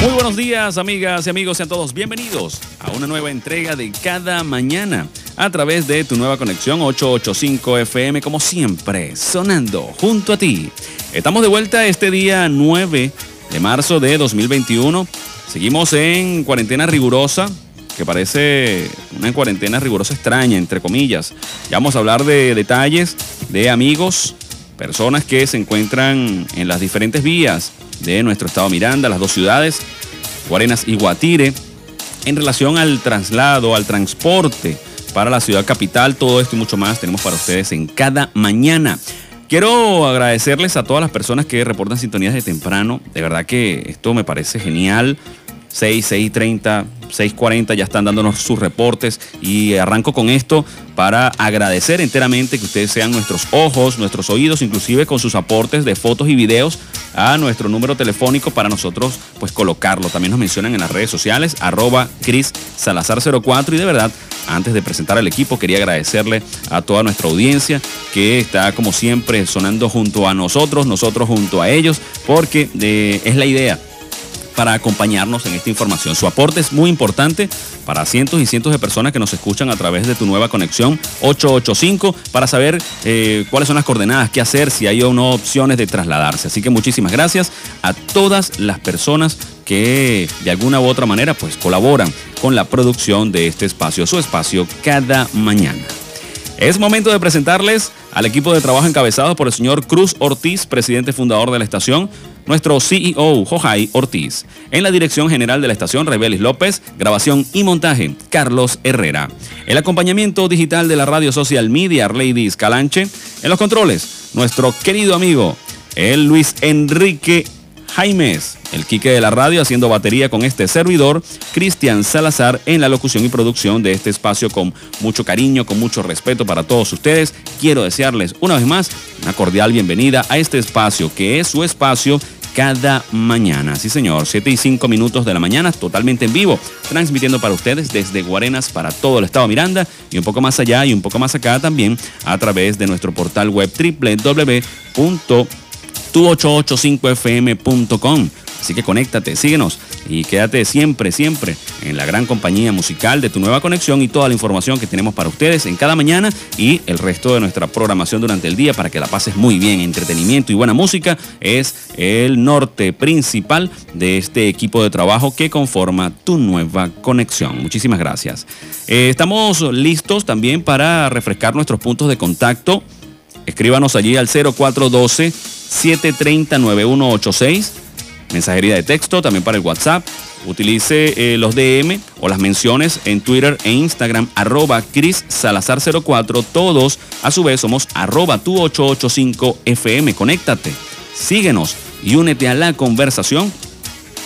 Muy buenos días, amigas y amigos, sean todos bienvenidos a una nueva entrega de cada mañana a través de tu nueva conexión 885 FM, como siempre, sonando junto a ti. Estamos de vuelta este día 9 de marzo de 2021. Seguimos en cuarentena rigurosa, que parece una cuarentena rigurosa extraña, entre comillas. Ya vamos a hablar de detalles de amigos, personas que se encuentran en las diferentes vías de nuestro estado Miranda, las dos ciudades, Guarenas y Guatire, en relación al traslado, al transporte para la ciudad capital, todo esto y mucho más tenemos para ustedes en cada mañana. Quiero agradecerles a todas las personas que reportan sintonías de temprano. De verdad que esto me parece genial. 6, 6.30, 6.40 ya están dándonos sus reportes y arranco con esto para agradecer enteramente que ustedes sean nuestros ojos, nuestros oídos, inclusive con sus aportes de fotos y videos a nuestro número telefónico para nosotros pues colocarlo. También nos mencionan en las redes sociales arroba Cris Salazar 04 y de verdad antes de presentar al equipo quería agradecerle a toda nuestra audiencia que está como siempre sonando junto a nosotros, nosotros junto a ellos, porque eh, es la idea para acompañarnos en esta información. Su aporte es muy importante para cientos y cientos de personas que nos escuchan a través de tu nueva conexión 885 para saber eh, cuáles son las coordenadas, qué hacer, si hay o no opciones de trasladarse. Así que muchísimas gracias a todas las personas que de alguna u otra manera pues colaboran con la producción de este espacio, su espacio cada mañana. Es momento de presentarles al equipo de trabajo encabezado por el señor Cruz Ortiz, presidente fundador de la estación, nuestro CEO, Jojai Ortiz. En la dirección general de la estación, Rebelis López, grabación y montaje, Carlos Herrera. El acompañamiento digital de la radio social media, Ladies Calanche. En los controles, nuestro querido amigo, el Luis Enrique Jaimes, el Quique de la radio haciendo batería con este servidor, Cristian Salazar en la locución y producción de este espacio con mucho cariño, con mucho respeto para todos ustedes. Quiero desearles una vez más una cordial bienvenida a este espacio que es su espacio cada mañana. Sí, señor, 7 y 5 minutos de la mañana, totalmente en vivo, transmitiendo para ustedes desde Guarenas para todo el estado Miranda y un poco más allá y un poco más acá también a través de nuestro portal web www tu885fm.com. Así que conéctate, síguenos y quédate siempre, siempre en la gran compañía musical de tu nueva conexión y toda la información que tenemos para ustedes en cada mañana y el resto de nuestra programación durante el día para que la pases muy bien. Entretenimiento y buena música es el norte principal de este equipo de trabajo que conforma tu nueva conexión. Muchísimas gracias. Eh, estamos listos también para refrescar nuestros puntos de contacto. Escríbanos allí al 0412 730-9186. Mensajería de texto, también para el WhatsApp. Utilice eh, los DM o las menciones en Twitter e Instagram, arroba Cris Salazar 04. Todos, a su vez, somos arroba tu 885 FM. Conéctate, síguenos y únete a la conversación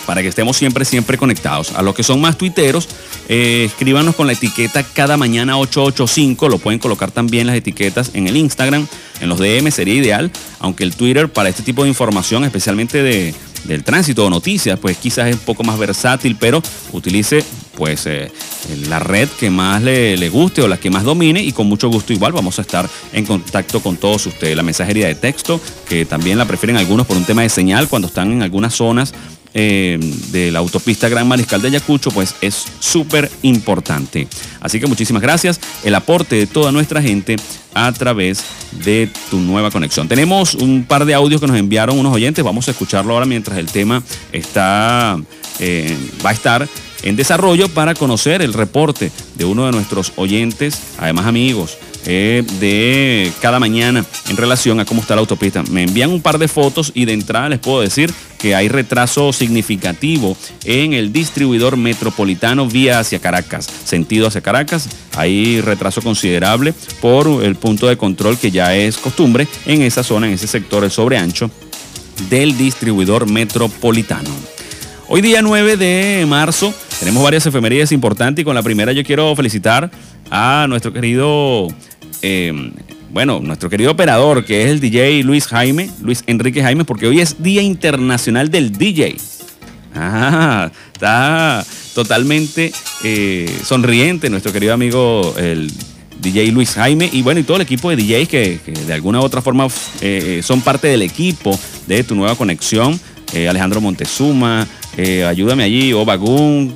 para que estemos siempre, siempre conectados. A los que son más tuiteros, eh, escríbanos con la etiqueta cada mañana 885. Lo pueden colocar también las etiquetas en el Instagram, en los DM sería ideal, aunque el Twitter para este tipo de información, especialmente de, del tránsito o noticias, pues quizás es un poco más versátil, pero utilice pues eh, la red que más le, guste o la que más domine y con mucho gusto igual vamos a estar en contacto con todos ustedes. La mensajería de texto, que también la prefieren algunos por un tema de señal cuando están en algunas zonas eh, de la autopista Gran Mariscal de Ayacucho, pues es súper importante. Así que muchísimas gracias. El aporte de toda nuestra gente a través de tu nueva conexión. Tenemos un par de audios que nos enviaron unos oyentes. Vamos a escucharlo ahora mientras el tema está, eh, va a estar en desarrollo para conocer el reporte de uno de nuestros oyentes, además amigos, eh, de cada mañana en relación a cómo está la autopista. Me envían un par de fotos y de entrada les puedo decir que hay retraso significativo en el distribuidor metropolitano vía hacia Caracas, sentido hacia Caracas. Hay retraso considerable por el punto de control que ya es costumbre en esa zona, en ese sector, el sobreancho del distribuidor metropolitano. Hoy día 9 de marzo tenemos varias efemerías importantes y con la primera yo quiero felicitar a nuestro querido eh, bueno, nuestro querido operador, que es el DJ Luis Jaime, Luis Enrique Jaime, porque hoy es Día Internacional del DJ. Ah, está totalmente eh, sonriente nuestro querido amigo el DJ Luis Jaime y bueno, y todo el equipo de DJs que, de alguna u otra forma eh, son parte del equipo de tu nueva conexión eh, Alejandro Montezuma, eh, ayúdame allí, Obagún,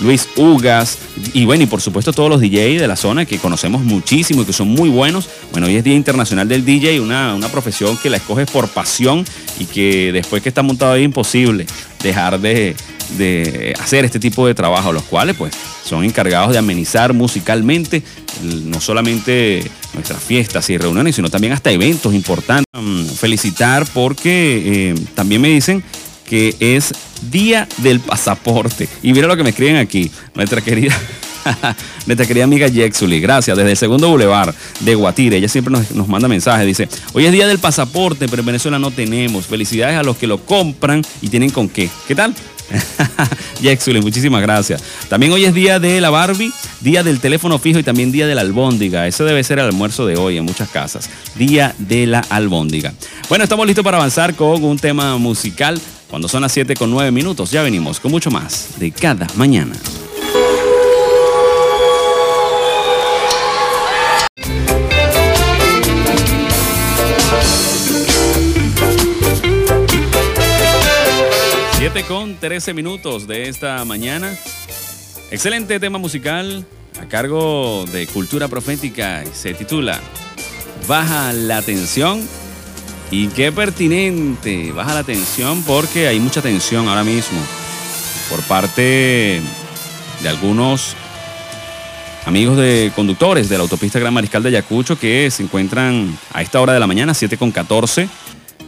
Luis Ugas y bueno, y por supuesto todos los DJ de la zona que conocemos muchísimo y que son muy buenos. Bueno, hoy es Día Internacional del DJ, una, una profesión que la escoges por pasión y que después que está montado es imposible dejar de, de hacer este tipo de trabajo, los cuales pues son encargados de amenizar musicalmente no solamente nuestras fiestas y reuniones, sino también hasta eventos importantes. Mm, felicitar porque eh, también me dicen que es Día del Pasaporte. Y mira lo que me escriben aquí, nuestra querida... nuestra querida amiga Jexuli, gracias, desde el segundo boulevard de Guatire, ella siempre nos, nos, manda mensajes, dice, hoy es día del pasaporte, pero en Venezuela no tenemos, felicidades a los que lo compran y tienen con qué, ¿qué tal? Jexuli, muchísimas gracias. También hoy es día de la Barbie, día del teléfono fijo y también día de la albóndiga. Eso debe ser el almuerzo de hoy en muchas casas. Día de la albóndiga. Bueno, estamos listos para avanzar con un tema musical. Cuando son las 7 con 9 minutos, ya venimos con mucho más de cada mañana. con 13 minutos de esta mañana. Excelente tema musical a cargo de Cultura Profética. Se titula Baja la tensión. Y qué pertinente, baja la tensión porque hay mucha tensión ahora mismo por parte de algunos amigos de conductores de la autopista Gran Mariscal de Ayacucho que se encuentran a esta hora de la mañana, 7 con 14,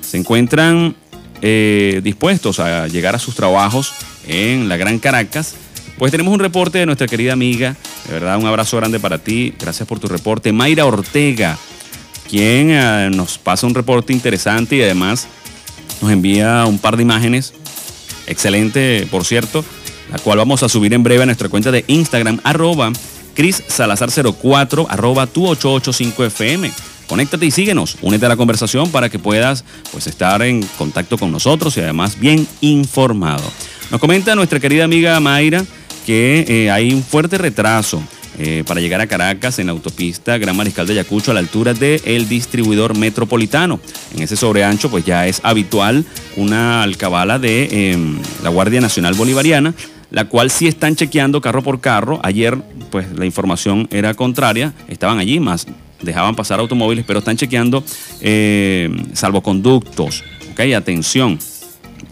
se encuentran eh, dispuestos a llegar a sus trabajos en la Gran Caracas, pues tenemos un reporte de nuestra querida amiga, de verdad un abrazo grande para ti, gracias por tu reporte, Mayra Ortega, quien eh, nos pasa un reporte interesante y además nos envía un par de imágenes, excelente por cierto, la cual vamos a subir en breve a nuestra cuenta de Instagram, arroba Cris Salazar 04, arroba tu 885 FM. Conéctate y síguenos, únete a la conversación para que puedas pues, estar en contacto con nosotros y además bien informado. Nos comenta nuestra querida amiga Mayra que eh, hay un fuerte retraso eh, para llegar a Caracas en la autopista Gran Mariscal de Ayacucho a la altura del distribuidor metropolitano. En ese sobreancho pues ya es habitual una alcabala de em, la Guardia Nacional Bolivariana la cual sí están chequeando carro por carro. Ayer, pues la información era contraria, estaban allí, más dejaban pasar automóviles, pero están chequeando eh, salvoconductos. ¿ok? Atención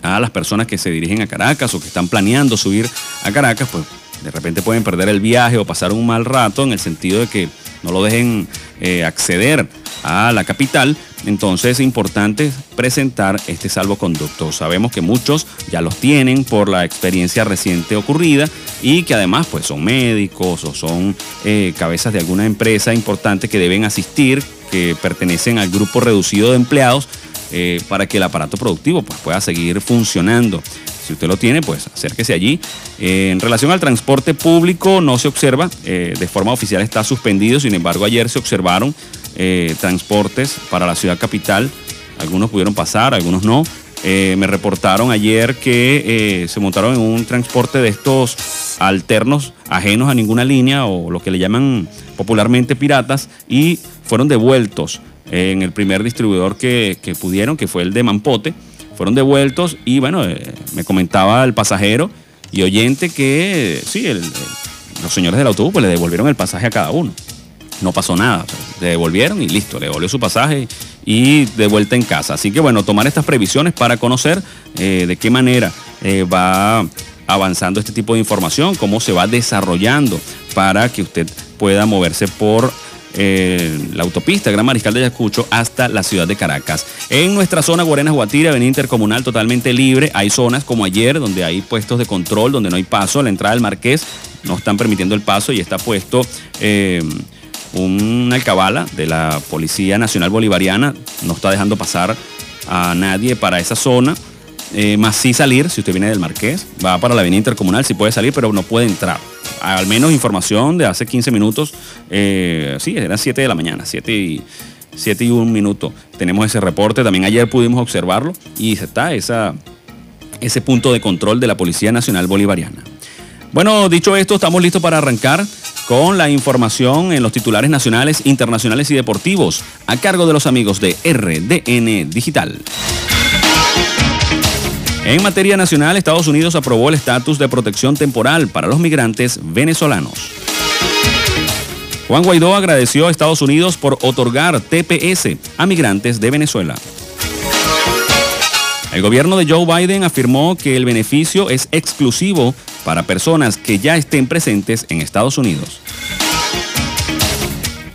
a las personas que se dirigen a Caracas o que están planeando subir a Caracas, pues de repente pueden perder el viaje o pasar un mal rato en el sentido de que no lo dejen eh, acceder a la capital, entonces es importante presentar este salvoconducto. Sabemos que muchos ya los tienen por la experiencia reciente ocurrida y que además pues son médicos o son eh, cabezas de alguna empresa importante que deben asistir, que pertenecen al grupo reducido de empleados eh, para que el aparato productivo pues, pueda seguir funcionando. Si usted lo tiene, pues acérquese allí. Eh, en relación al transporte público, no se observa, de forma oficial está suspendido, sin embargo ayer se observaron eh, transportes para la ciudad capital. Algunos pudieron pasar, algunos no. Eh, me reportaron ayer que eh, se montaron en un transporte de estos alternos ajenos a ninguna línea o lo que le llaman popularmente piratas y fueron devueltos en el primer distribuidor que, pudieron, que fue el de Mampote. Fueron devueltos y bueno, me comentaba el pasajero y oyente que sí, los señores del autobús pues, le devolvieron el pasaje a cada uno no pasó nada. le devolvieron y listo, le devolvió su pasaje y de vuelta en casa. Así que bueno, tomar estas previsiones para conocer eh, de qué manera eh, va avanzando este tipo de información, cómo se va desarrollando para que usted pueda moverse por eh, la autopista Gran Mariscal de Ayacucho hasta la ciudad de Caracas. En nuestra zona Guarenas Guatira, avenida intercomunal totalmente libre, hay zonas como ayer donde hay puestos de control, donde no hay paso, la entrada del Marqués no están permitiendo el paso y está puesto una alcabala de la Policía Nacional Bolivariana no está dejando pasar a nadie para esa zona. Eh, más sí salir, si usted viene del Marqués, va para la avenida intercomunal, sí puede salir, pero no puede entrar. Al menos información de hace 15 minutos, eh, sí, eran 7 de la mañana, 7 y, 7 y 1 minuto. Tenemos ese reporte, también ayer pudimos observarlo y está esa, ese punto de control de la Policía Nacional Bolivariana. Bueno, dicho esto, estamos listos para arrancar con la información en los titulares nacionales, internacionales y deportivos a cargo de los amigos de RDN Digital. En materia nacional, Estados Unidos aprobó el estatus de protección temporal para los migrantes venezolanos. Juan Guaidó agradeció a Estados Unidos por otorgar TPS a migrantes de Venezuela. El gobierno de Joe Biden afirmó que el beneficio es exclusivo para personas que ya estén presentes en Estados Unidos.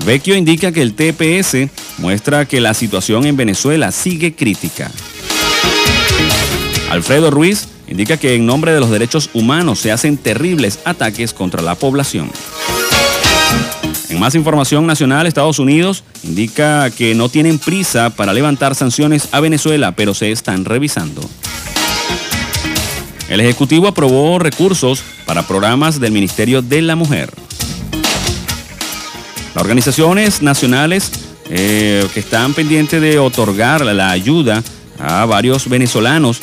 Vecchio indica que el TPS muestra que la situación en Venezuela sigue crítica. Alfredo Ruiz indica que en nombre de los derechos humanos se hacen terribles ataques contra la población. En más información nacional, Estados Unidos indica que no tienen prisa para levantar sanciones a Venezuela, pero se están revisando. El Ejecutivo aprobó recursos para programas del Ministerio de la Mujer. Las organizaciones nacionales eh, que están pendientes de otorgar la ayuda a varios venezolanos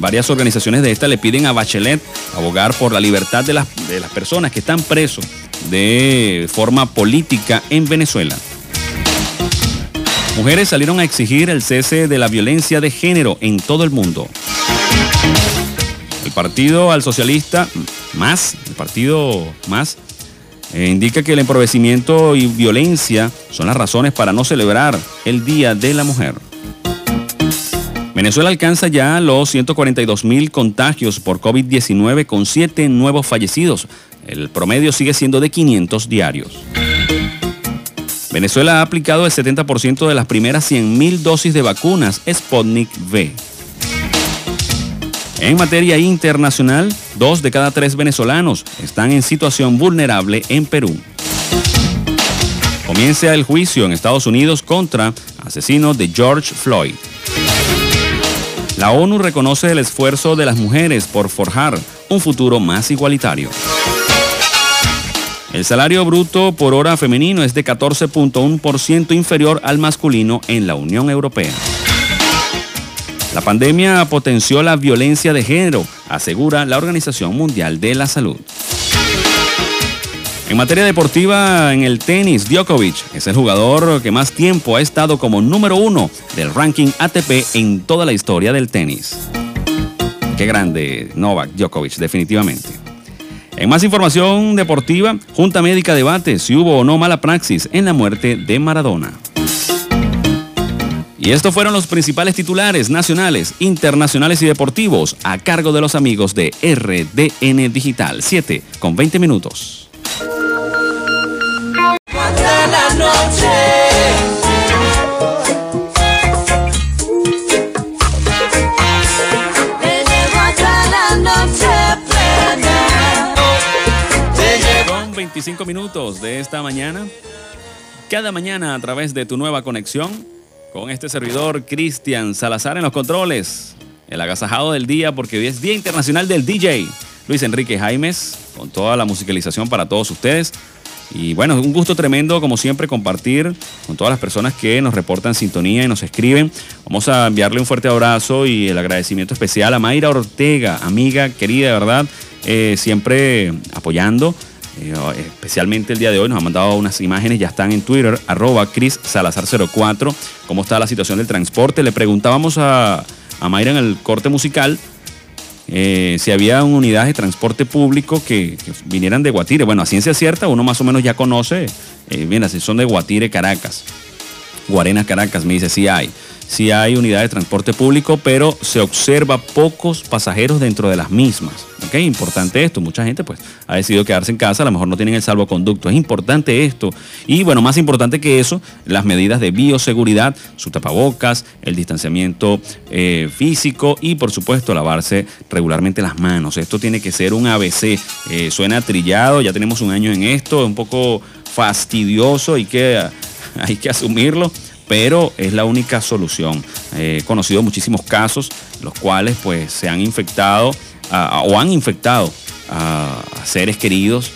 varias organizaciones de esta le piden a Bachelet abogar por la libertad de las, de las personas que están presos de forma política en Venezuela. Mujeres salieron a exigir el cese de la violencia de género en todo el mundo. El partido al socialista más, el partido más, eh, indica que el empobrecimiento y violencia son las razones para no celebrar el Día de la Mujer. Venezuela alcanza ya los 142 mil contagios por COVID-19 con 7 nuevos fallecidos. El promedio sigue siendo de 500 diarios. Venezuela ha aplicado el 70% de las primeras 100 mil dosis de vacunas Sputnik V. En materia internacional, dos de cada tres venezolanos están en situación vulnerable en Perú. Comienza el juicio en Estados Unidos contra asesinos de George Floyd. La ONU reconoce el esfuerzo de las mujeres por forjar un futuro más igualitario. El salario bruto por hora femenino es de 14.1% inferior al masculino en la Unión Europea. La pandemia potenció la violencia de género, asegura la Organización Mundial de la Salud. En materia deportiva, en el tenis, Djokovic es el jugador que más tiempo ha estado como número uno del ranking ATP en toda la historia del tenis. Qué grande Novak Djokovic, definitivamente. En más información deportiva, Junta Médica debate si hubo o no mala praxis en la muerte de Maradona. Y estos fueron los principales titulares nacionales, internacionales y deportivos a cargo de los amigos de RDN Digital 7 con 20 minutos. Con 25 minutos de esta mañana, cada mañana a través de tu nueva conexión con este servidor Cristian Salazar en los controles, el agasajado del día porque hoy es Día Internacional del DJ. Luis Enrique Jaimes, con toda la musicalización para todos ustedes. Y bueno, un gusto tremendo, como siempre, compartir con todas las personas que nos reportan sintonía y nos escriben. Vamos a enviarle un fuerte abrazo y el agradecimiento especial a Mayra Ortega, amiga querida, de verdad, eh, siempre apoyando. Eh, especialmente el día de hoy nos ha mandado unas imágenes, ya están en Twitter, arroba Cris Salazar04, cómo está la situación del transporte. Le preguntábamos a, a Mayra en el corte musical eh, si había unidades de transporte público que, vinieran de Guatire. Bueno, a ciencia cierta, uno más o menos ya conoce, eh, bien, así son de Guatire, Caracas. Guarenas, Caracas, me dice, sí hay sí hay unidades de transporte público, pero se observa pocos pasajeros dentro de las mismas. ¿Ok? Importante esto. Mucha gente pues ha decidido quedarse en casa, a lo mejor no tienen el salvoconducto. Es importante esto. Y bueno, más importante que eso, las medidas de bioseguridad, su tapabocas, el distanciamiento eh, físico y por supuesto lavarse regularmente las manos. Esto tiene que ser un ABC. Eh, suena trillado, ya tenemos un año en esto, es un poco fastidioso y que hay que asumirlo pero es la única solución. He conocido muchísimos casos los cuales pues se han infectado o han infectado a, seres queridos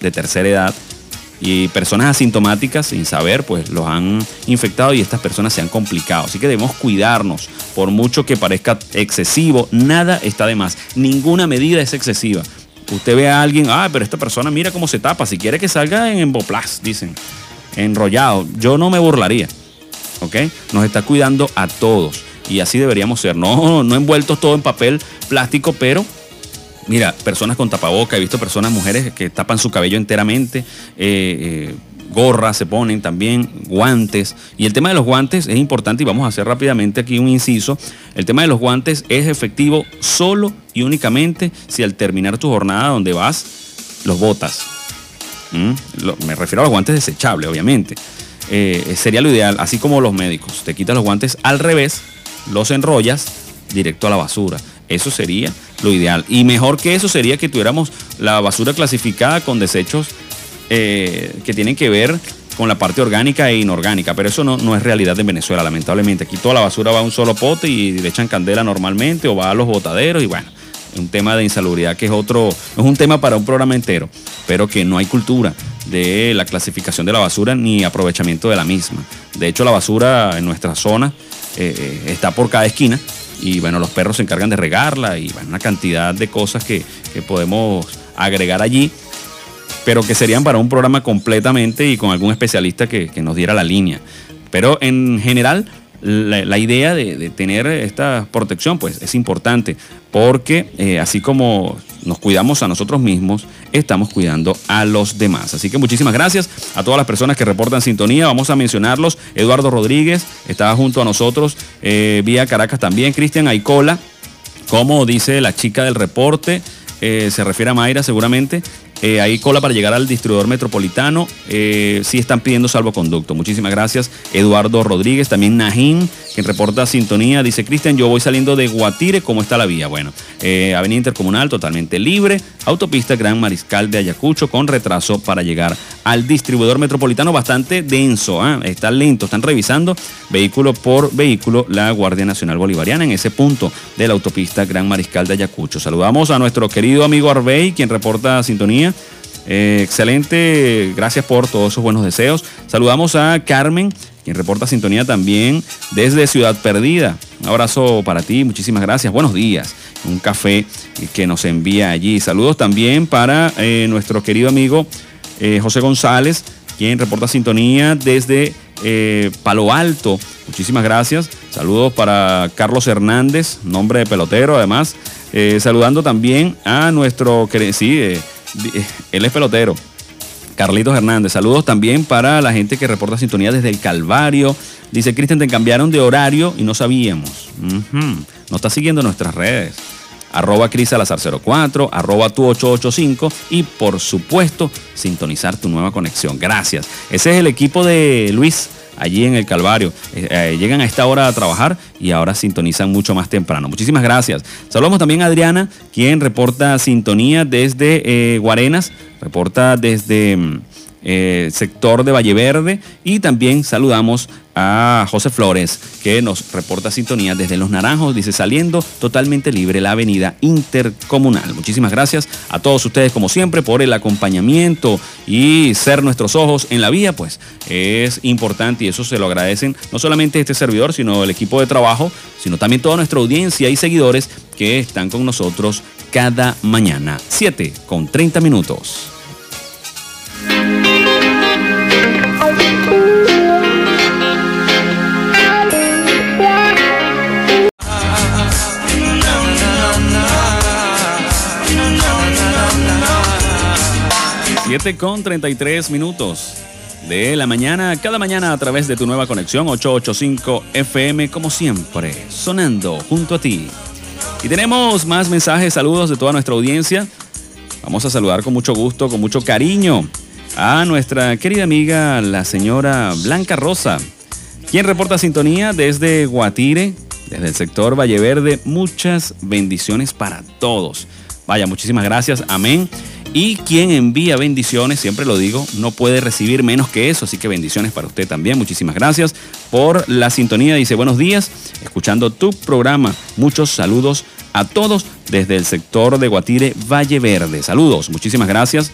de tercera edad y personas asintomáticas sin saber pues los han infectado y estas personas se han complicado. Así que debemos cuidarnos. Por mucho que parezca excesivo, nada está de más. Ninguna medida es excesiva. Usted ve a alguien, ah, pero esta persona mira cómo se tapa. Si quiere que salga en emboplas, dicen, enrollado. Yo no me burlaría. Nos está cuidando a todos. y así deberíamos ser. No, no envueltos todo en papel plástico, pero Mira, personas con tapaboca, he visto personas, mujeres que tapan su cabello enteramente, eh, eh, gorras se ponen también, guantes. Y el tema de los guantes es importante y vamos a hacer rápidamente aquí un inciso. El tema de los guantes es efectivo solo y únicamente si al terminar tu jornada donde vas, los botas. ¿Mm? me refiero a los guantes desechables, obviamente. Eh, sería lo ideal, así como los médicos. Te quitas los guantes al revés, los enrollas directo a la basura. Eso sería lo ideal. Y mejor que eso sería que tuviéramos la basura clasificada con desechos eh, que tienen que ver con la parte orgánica e inorgánica, pero eso no, no, es realidad en Venezuela, lamentablemente. Aquí toda la basura va a un solo pote y le echan candela normalmente o va a los botaderos y bueno, un tema de insalubridad que es otro, es un tema para un programa entero, pero que no hay cultura de la clasificación de la basura ni aprovechamiento de la misma. De hecho, la basura en nuestra zona eh, eh, está por cada esquina y bueno, los perros se encargan de regarla y bueno, una cantidad de cosas que, podemos agregar allí, pero que serían para un programa completamente y con algún especialista que, que nos diera la línea. Pero en general, la, idea de, tener esta protección pues es importante porque eh, así como nos cuidamos a nosotros mismos, estamos cuidando a los demás. Así que muchísimas gracias a todas las personas que reportan sintonía. Vamos a mencionarlos. Eduardo Rodríguez estaba junto a nosotros eh, vía Caracas también. Cristian Aicola, como dice la chica del reporte. Eh, se refiere a Mayra seguramente. Eh, hay cola para llegar al distribuidor metropolitano. Eh, sí están pidiendo salvoconducto. Muchísimas gracias, Eduardo Rodríguez. También Najín, quien reporta sintonía. Dice, Cristian, yo voy saliendo de Guatire. ¿Cómo está la vía? Bueno, eh, Avenida Intercomunal totalmente libre. Autopista Gran Mariscal de Ayacucho con retraso para llegar al distribuidor metropolitano bastante denso. ¿ah? Está lento. Están revisando vehículo por vehículo la Guardia Nacional Bolivariana en ese punto de la autopista Gran Mariscal de Ayacucho. Saludamos a nuestro querido amigo Arbey, quien reporta sintonía eh, excelente, gracias por todos esos buenos deseos. Saludamos a Carmen, quien reporta sintonía también desde Ciudad Perdida. Un abrazo para ti, muchísimas gracias. Buenos días. Un café que nos envía allí. Saludos también para eh, nuestro querido amigo eh, José González, quien reporta sintonía desde Palo Alto. Muchísimas gracias. Saludos para Carlos Hernández, nombre de pelotero además. saludando también a nuestro, sí, él es pelotero. Carlitos Hernández, saludos también para la gente que reporta sintonía desde el Calvario. Dice Cristian, te cambiaron de horario y no sabíamos. No está siguiendo nuestras redes. Arroba Salazar 04, arroba tu 885 y por supuesto sintonizar tu nueva conexión. Gracias. Ese es el equipo de Luis allí en el Calvario. Eh, eh, llegan a esta hora a trabajar y ahora sintonizan mucho más temprano. Muchísimas gracias. Saludamos también a Adriana, quien reporta sintonía desde eh, Guarenas, reporta desde mm, sector de Valle Verde y también saludamos José Flores, que nos reporta sintonía desde Los Naranjos, dice saliendo totalmente libre la avenida intercomunal. Muchísimas gracias a todos ustedes, como siempre, por el acompañamiento y ser nuestros ojos en la vía, pues es importante y eso se lo agradecen no solamente este servidor, sino el equipo de trabajo, sino también toda nuestra audiencia y seguidores que están con nosotros cada mañana. 7 con 30 minutos. 7 con 33 minutos de la mañana, cada mañana a través de tu nueva conexión 885 FM, como siempre, sonando junto a ti. Y tenemos más mensajes, saludos de toda nuestra audiencia. Vamos a saludar con mucho gusto, con mucho cariño a nuestra querida amiga, la señora Blanca Rosa, quien reporta sintonía desde Guatire, desde el sector Valle Verde. Muchas bendiciones para todos. Vaya, muchísimas gracias. Amén. Y quien envía bendiciones, siempre lo digo, no puede recibir menos que eso. Así que bendiciones para usted también. Muchísimas gracias por la sintonía. Dice buenos días, escuchando tu programa. Muchos saludos a todos desde el sector de Guatire, Valle Verde. Saludos, muchísimas gracias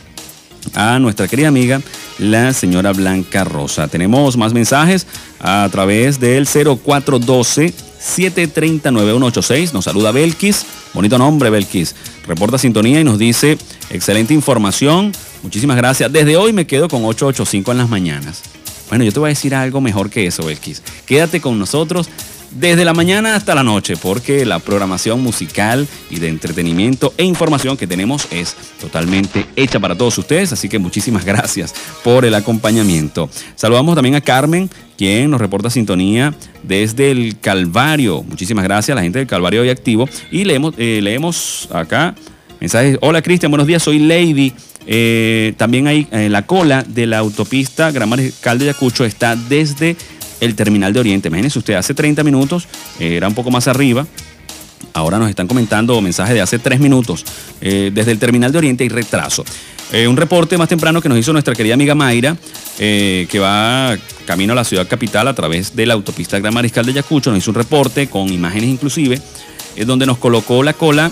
a nuestra querida amiga, la señora Blanca Rosa. Tenemos más mensajes a través del 0412 730 9186. Nos saluda Belkis. Bonito nombre, Belkis. Reporta sintonía y nos dice, excelente información. Muchísimas gracias. Desde hoy me quedo con 885 en las mañanas. Bueno, yo te voy a decir algo mejor que eso, Belkis. Quédate con nosotros desde la mañana hasta la noche, porque la programación musical y de entretenimiento e información que tenemos es totalmente hecha para todos ustedes, así que muchísimas gracias por el acompañamiento. Saludamos también a Carmen, quien nos reporta sintonía desde el Calvario. Muchísimas gracias a la gente del Calvario hoy activo. Y leemos, eh, leemos acá mensajes. Hola Cristian, buenos días, soy Lady. Eh, también hay en la cola de la autopista Gran Mariscal de Yacucho está desde el terminal de Oriente. Imagínense usted, hace 30 minutos eh, era un poco más arriba. Ahora nos están comentando mensajes de hace 3 minutos. Eh, desde el terminal de Oriente hay retraso. Eh, un reporte más temprano que nos hizo nuestra querida amiga Mayra, que va camino a la ciudad capital a través de la autopista Gran Mariscal de Yacucho. Nos hizo un reporte con imágenes inclusive, donde nos colocó la cola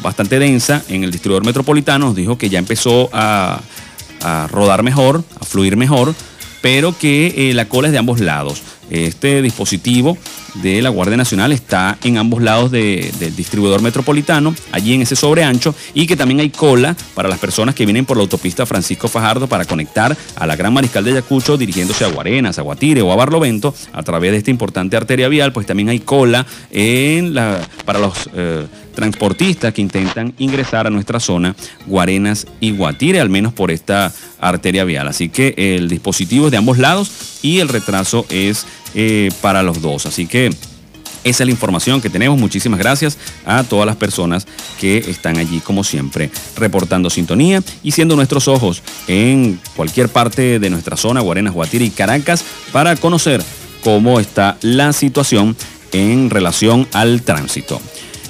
bastante densa en el distribuidor metropolitano. Nos dijo que ya empezó a, a rodar mejor, a fluir mejor pero que eh, la cola es de ambos lados. Este dispositivo de la Guardia Nacional está en ambos lados del distribuidor metropolitano, allí en ese sobreancho, y que también hay cola para las personas que vienen por la autopista Francisco Fajardo para conectar a la Gran Mariscal de Ayacucho dirigiéndose a Guarenas, a Guatire o a Barlovento a través de esta importante arteria vial, pues también hay cola en la, para los... Eh, transportistas que intentan ingresar a nuestra zona, Guarenas y Guatire, al menos por esta arteria vial. Así que el dispositivo es de ambos lados y el retraso es eh, para los dos. Así que esa es la información que tenemos. Muchísimas gracias a todas las personas que están allí, como siempre, reportando sintonía y siendo nuestros ojos en cualquier parte de nuestra zona, Guarenas, Guatire y Caracas, para conocer cómo está la situación en relación al tránsito.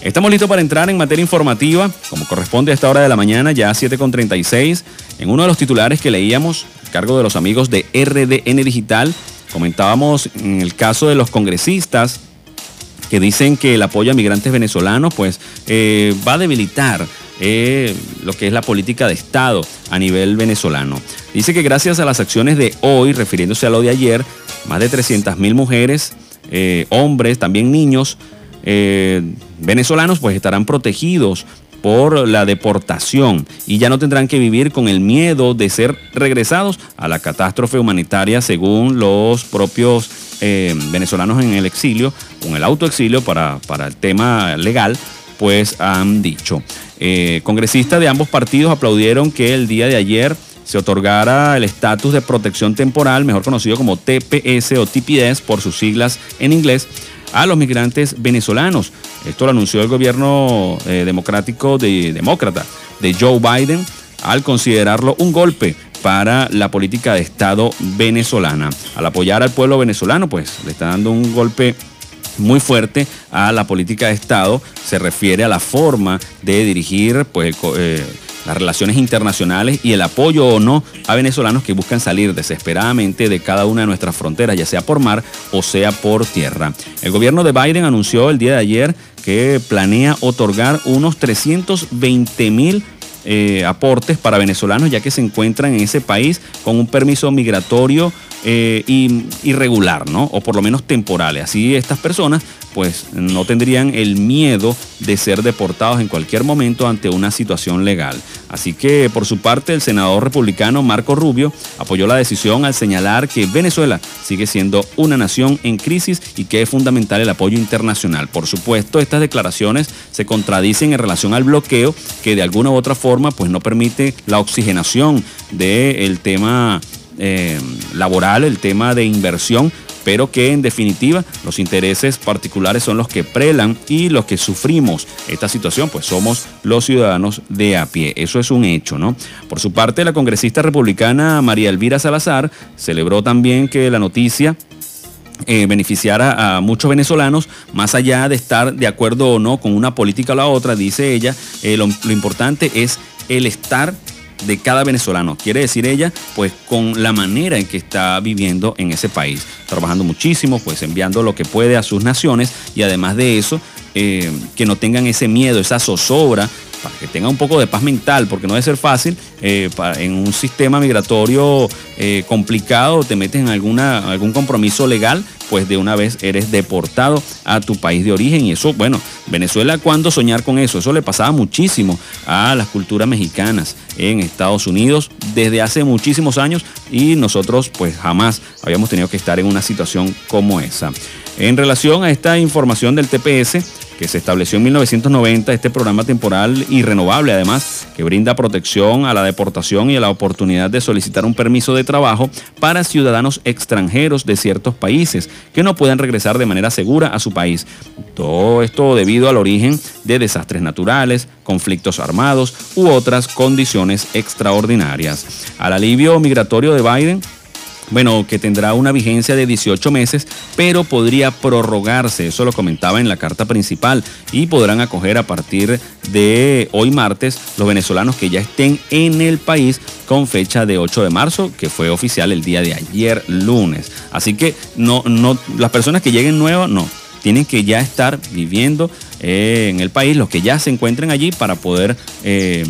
Estamos listos para entrar en materia informativa, como corresponde a esta hora de la mañana, ya 7.36, en uno de los titulares que leíamos, cargo de los amigos de RDN Digital, comentábamos en el caso de los congresistas que dicen que el apoyo a migrantes venezolanos pues eh, va a debilitar eh, lo que es la política de Estado a nivel venezolano. Dice que gracias a las acciones de hoy, refiriéndose a lo de ayer, más de 300.000 mujeres, eh, hombres, también niños, venezolanos pues estarán protegidos por la deportación y ya no tendrán que vivir con el miedo de ser regresados a la catástrofe humanitaria según los propios eh, venezolanos en el exilio, con el autoexilio para, para el tema legal, pues han dicho. Eh, congresistas de ambos partidos aplaudieron que el día de ayer se otorgara el estatus de protección temporal, mejor conocido como TPS o TPS por sus siglas en inglés, a los migrantes venezolanos. Esto lo anunció el gobierno eh, democrático de demócrata de Joe Biden al considerarlo un golpe para la política de Estado venezolana. Al apoyar al pueblo venezolano, pues le está dando un golpe muy fuerte a la política de Estado. Se refiere a la forma de dirigir pues, eh, las relaciones internacionales y el apoyo o no a venezolanos que buscan salir desesperadamente de cada una de nuestras fronteras, ya sea por mar o sea por tierra. El gobierno de Biden anunció el día de ayer que planea otorgar unos 320 mil eh, aportes para venezolanos ya que se encuentran en ese país con un permiso migratorio eh, irregular, ¿no? O por lo menos temporal. Así estas personas pues no tendrían el miedo de ser deportados en cualquier momento ante una situación legal. Así que por su parte el senador republicano Marco Rubio apoyó la decisión al señalar que Venezuela sigue siendo una nación en crisis y que es fundamental el apoyo internacional. Por supuesto, estas declaraciones se contradicen en relación al bloqueo que de alguna u otra forma pues no permite la oxigenación del tema eh, laboral, el tema de inversión, pero que en definitiva los intereses particulares son los que prelan y los que sufrimos esta situación, pues somos los ciudadanos de a pie. Eso es un hecho, ¿no? Por su parte, la congresista republicana María Elvira Salazar celebró también que la noticia eh, a muchos venezolanos, más allá de estar de acuerdo o no con una política o la otra, dice ella, eh, lo importante es el estar de cada venezolano. Quiere decir ella, pues con la manera en que está viviendo en ese país, trabajando muchísimo, pues enviando lo que puede a sus naciones y además de eso, eh, que no tengan ese miedo, esa zozobra para que tenga un poco de paz mental, porque no debe ser fácil eh, en un sistema migratorio eh, complicado, te metes en alguna, algún compromiso legal, pues de una vez eres deportado a tu país de origen. Y eso, bueno, Venezuela, ¿cuándo soñar con eso? Eso le pasaba muchísimo a las culturas mexicanas en Estados Unidos desde hace muchísimos años y nosotros pues jamás habíamos tenido que estar en una situación como esa. En relación a esta información del TPS, que se estableció en 1990, este programa temporal y renovable además, que brinda protección a la deportación y a la oportunidad de solicitar un permiso de trabajo para ciudadanos extranjeros de ciertos países que no puedan regresar de manera segura a su país. Todo esto debido al origen de desastres naturales, conflictos armados u otras condiciones extraordinarias. Al alivio migratorio de Biden bueno, que tendrá una vigencia de 18 meses, pero podría prorrogarse, eso lo comentaba en la carta principal, y podrán acoger a partir de hoy martes los venezolanos que ya estén en el país con fecha de 8 de marzo, que fue oficial el día de ayer lunes. Así que no, no, las personas que lleguen nuevas, no, tienen que ya estar viviendo eh, en el país, los que ya se encuentren allí para poder eh,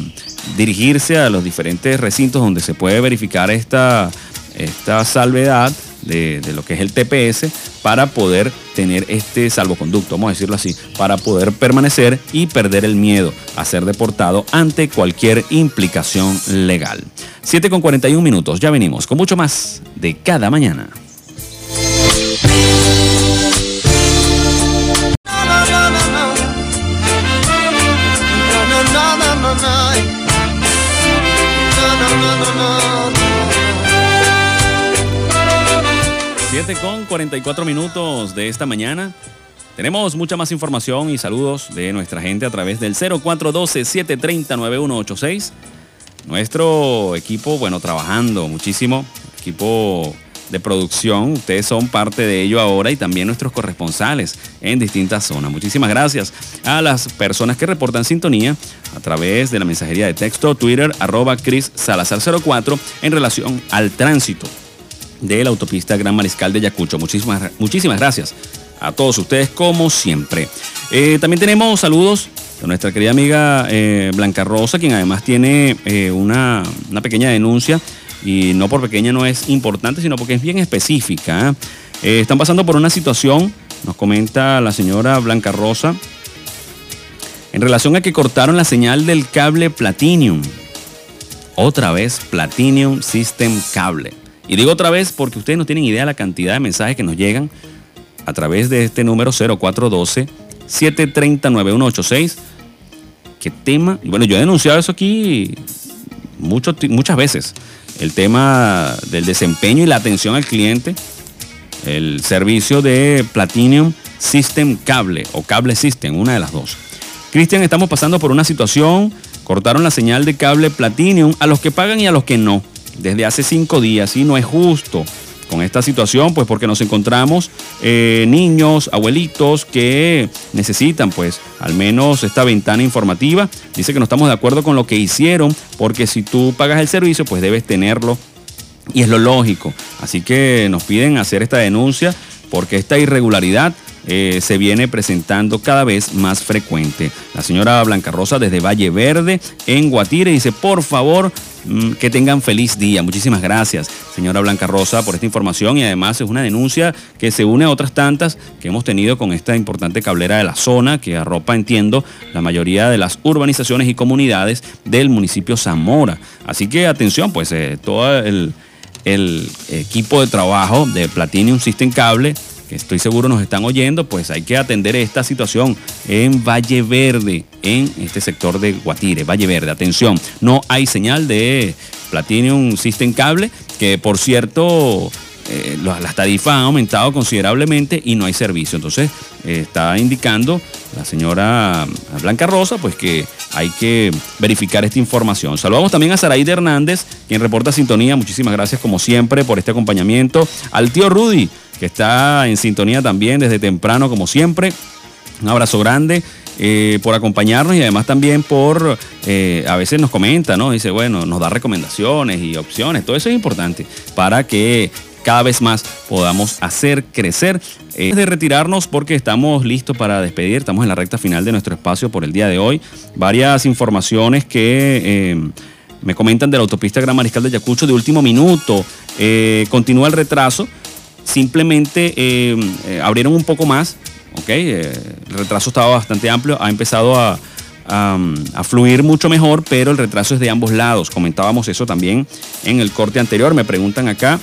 dirigirse a los diferentes recintos donde se puede verificar esta esta salvedad de, lo que es el TPS para poder tener este salvoconducto, vamos a decirlo así, para poder permanecer y perder el miedo a ser deportado ante cualquier implicación legal. 7 con 41 minutos, ya venimos con mucho más de cada mañana. 7 con 44 minutos de esta mañana. Tenemos mucha más información y saludos de nuestra gente a través del 0412-730-9186. Nuestro equipo, bueno, trabajando muchísimo, equipo de producción, ustedes son parte de ello ahora y también nuestros corresponsales en distintas zonas. Muchísimas gracias a las personas que reportan sintonía a través de la mensajería de texto Twitter arroba Cris Salazar 04 en relación al tránsito de la autopista Gran Mariscal de Yacucho. Muchísimas, muchísimas gracias a todos ustedes como siempre. Eh, también tenemos saludos de nuestra querida amiga eh, Blanca Rosa, quien además tiene eh, una, pequeña denuncia y no por pequeña no es importante, sino porque es bien específica. están pasando por una situación, nos comenta la señora Blanca Rosa, en relación a que cortaron la señal del cable Platinum. Otra vez Platinum System Cable. Y digo otra vez porque ustedes no tienen idea de la cantidad de mensajes que nos llegan a través de este número 0412-730-9186. ¿Qué tema? Bueno, yo he denunciado eso aquí muchas veces. El tema del desempeño y la atención al cliente. El servicio de Platinum System Cable o Cable System, una de las dos. Cristian, estamos pasando por una situación. Cortaron la señal de cable Platinum a los que pagan y a los que no desde hace cinco días y no es justo con esta situación, pues porque nos encontramos eh, niños, abuelitos que necesitan pues al menos esta ventana informativa. Dice que no estamos de acuerdo con lo que hicieron, porque si tú pagas el servicio, pues debes tenerlo y es lo lógico. Así que nos piden hacer esta denuncia porque esta irregularidad eh, se viene presentando cada vez más frecuente. La señora Blanca Rosa desde Valle Verde en Guatire dice, por favor, que tengan feliz día. Muchísimas gracias, señora Blanca Rosa, por esta información y además es una denuncia que se une a otras tantas que hemos tenido con esta importante cablera de la zona que arropa, entiendo, la mayoría de las urbanizaciones y comunidades del municipio Zamora. Así que atención, pues eh, todo el, el equipo de trabajo de Platinum System Cable que estoy seguro nos están oyendo, pues hay que atender esta situación en Valle Verde, en este sector de Guatire, Valle Verde. Atención, no hay señal de Platinum System Cable, que por cierto eh, las tarifas han aumentado considerablemente y no hay servicio. Entonces, eh, está indicando la señora Blanca Rosa, pues que hay que verificar esta información. Saludamos también a Saraíde Hernández, quien reporta sintonía. Muchísimas gracias, como siempre, por este acompañamiento. Al tío Rudy, que está en sintonía también desde temprano, como siempre. Un abrazo grande. Eh, por acompañarnos y además también por, eh, a veces nos comenta, ¿no? Dice, bueno, nos da recomendaciones y opciones, todo eso es importante para que cada vez más podamos hacer crecer. Eh, de retirarnos porque estamos listos para despedir, estamos en la recta final de nuestro espacio por el día de hoy. Varias informaciones que... Eh, me comentan de la autopista Gran Mariscal de Yacucho de último minuto. Eh, continúa el retraso. Simplemente abrieron un poco más. el retraso estaba bastante amplio. Ha empezado a, a, fluir mucho mejor, pero el retraso es de ambos lados. Comentábamos eso también en el corte anterior. Me preguntan acá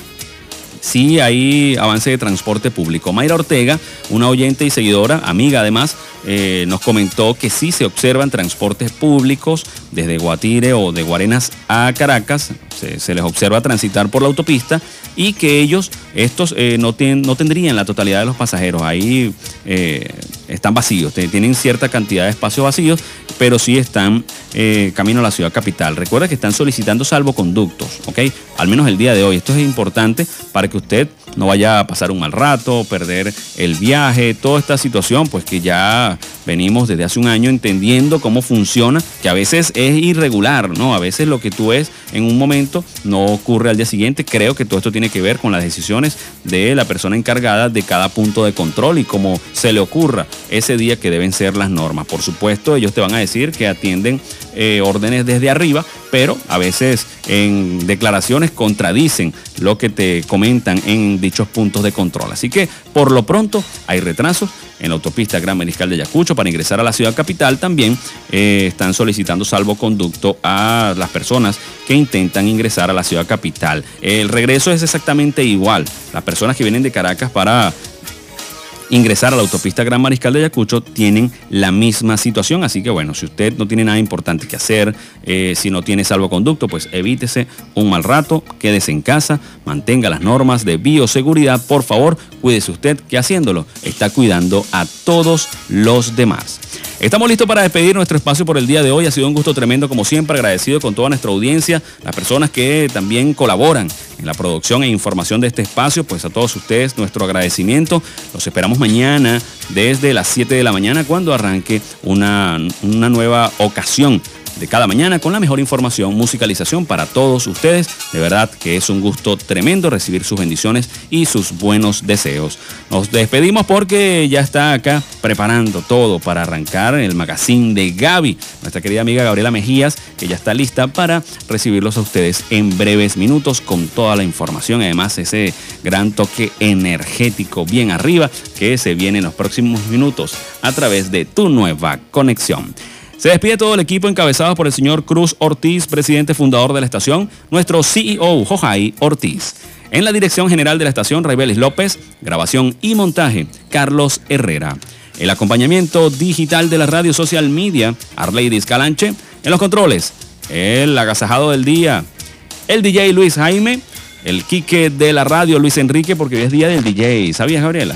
si hay avance de transporte público. Mayra Ortega, una oyente y seguidora, amiga además, eh, nos comentó que sí se observan transportes públicos desde Guatire o de Guarenas a Caracas, se, les observa transitar por la autopista y que ellos, estos, eh, no, no tendrían la totalidad de los pasajeros. Ahí eh, están vacíos, tienen cierta cantidad de espacios vacíos, pero sí están eh, camino a la ciudad capital. Recuerda que están solicitando salvoconductos, ¿ok? Al menos el día de hoy. Esto es importante para que usted no vaya a pasar un mal rato, perder el viaje, toda esta situación, pues que ya venimos desde hace un año entendiendo cómo funciona, que a veces es irregular, ¿no? A veces lo que tú ves en un momento no ocurre al día siguiente. Creo que todo esto tiene que ver con las decisiones de la persona encargada de cada punto de control y cómo se le ocurra ese día que deben ser las normas. Por supuesto, ellos te van a decir que atienden eh, órdenes desde arriba, pero a veces en declaraciones contradicen lo que te comentan en dichos puntos de control. Así que por lo pronto hay retrasos en la autopista Gran Mariscal de Yacucho para ingresar a la ciudad capital. También eh, están solicitando salvoconducto a las personas que intentan ingresar a la ciudad capital. El regreso es exactamente igual. Las personas que vienen de Caracas para ingresar a la autopista Gran Mariscal de Ayacucho tienen la misma situación. Así que bueno, si usted no tiene nada importante que hacer, eh, si no tiene salvoconducto, pues evítese un mal rato, quédese en casa, mantenga las normas de bioseguridad. Por favor, cuídese usted que haciéndolo está cuidando a todos los demás. Estamos listos para despedir nuestro espacio por el día de hoy. Ha sido un gusto tremendo, como siempre, agradecido con toda nuestra audiencia, las personas que también colaboran en la producción e información de este espacio. Pues a todos ustedes, nuestro agradecimiento. Los esperamos mañana desde las 7 de la mañana cuando arranque una, una nueva ocasión de cada mañana con la mejor información, musicalización para todos ustedes. De verdad que es un gusto tremendo recibir sus bendiciones y sus buenos deseos. Nos despedimos porque ya está acá preparando todo para arrancar el magazine de Gaby, nuestra querida amiga Gabriela Mejías, que ya está lista para recibirlos a ustedes en breves minutos con toda la información. Además, ese gran toque energético bien arriba que se viene en los próximos minutos a través de tu nueva conexión. Se despide todo el equipo encabezado por el señor Cruz Ortiz, presidente fundador de la estación, nuestro CEO, Jojai Ortiz. En la dirección general de la estación, Raibelis López, grabación y montaje, Carlos Herrera. El acompañamiento digital de la radio social media, Arleidis Calanche. En los controles, el agasajado del día, el DJ Luis Jaime, el Quique de la radio Luis Enrique, porque hoy es día del DJ. ¿Sabías, Gabriela?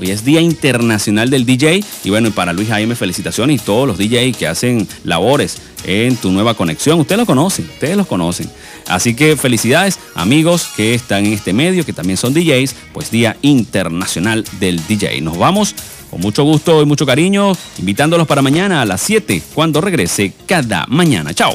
Hoy es Día Internacional del DJ y bueno, para Luis Jaime felicitaciones y todos los DJ que hacen labores en tu nueva conexión. Ustedes lo conocen, ustedes los conocen. Así que felicidades amigos que están en este medio, que también son DJs, pues Día Internacional del DJ. Nos vamos con mucho gusto y mucho cariño, invitándolos para mañana a las 7 cuando regrese cada mañana. Chao.